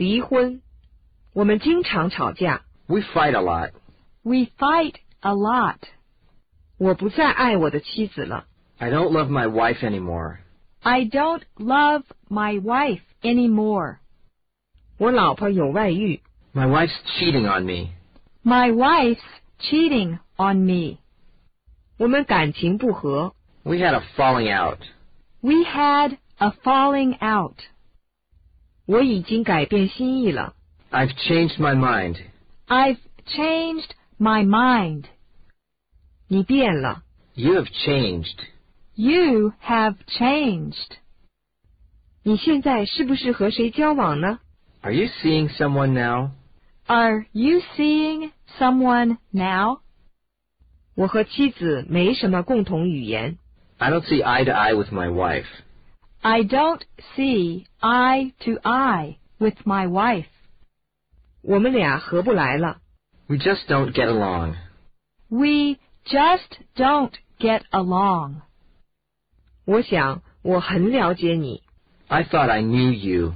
离婚。我们经常吵架。 We fight a lot. We fight a lot. 我不再爱我的妻子了。 I don't love my wife anymore. I don't love my wife anymore. 我老婆有外遇。 My wife's cheating on me. My wife's cheating on me. 我们感情不和。 We had a falling out. We had a falling out. 我已经改变心意了。 I've changed my mind. I've changed my mind. 你变了。 You have changed. You have changed. 你现在是不是和谁交往呢？ Are you seeing someone now? Are you seeing someone now? 我和妻子没什么共同语言。 I don't see eye to eye with my wife. I don't see eye to eye with my wife. 我们俩合不来了。 We just don't get along. We just don't get along. 我想我很了解你。 I thought I knew you.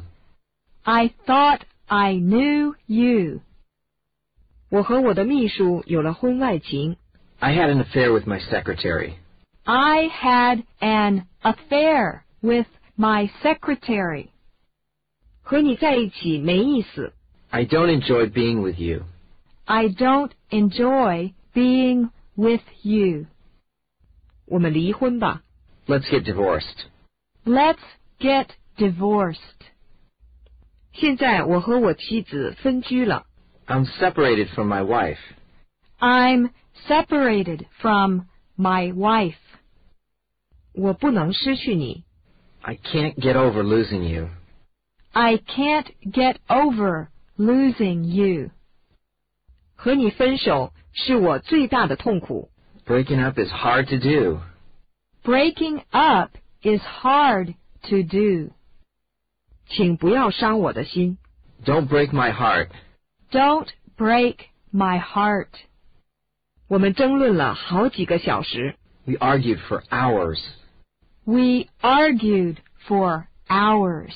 I thought I knew you. 我和我的秘书有了婚外情。 I had an affair with my secretary. I had an affair with my secretary. 和你在一起没意思。 I don't enjoy being with you. I don't enjoy being with you. 我们离婚吧。 Let's get divorced. Let's get divorced. 现在我和我妻子分居了。 I'm separated from my wife. I'm separated from my wife. 我不能失去你。 I can't get over losing you. I can't get over losing you. 和你分手是我最大的痛苦。 Breaking up is hard to do. Breaking up is hard to do. 请不要伤我的心。 Don't break my heart. Don't break my heart. 我们争论了好几个小时。 We argued for hours. We argued for hours.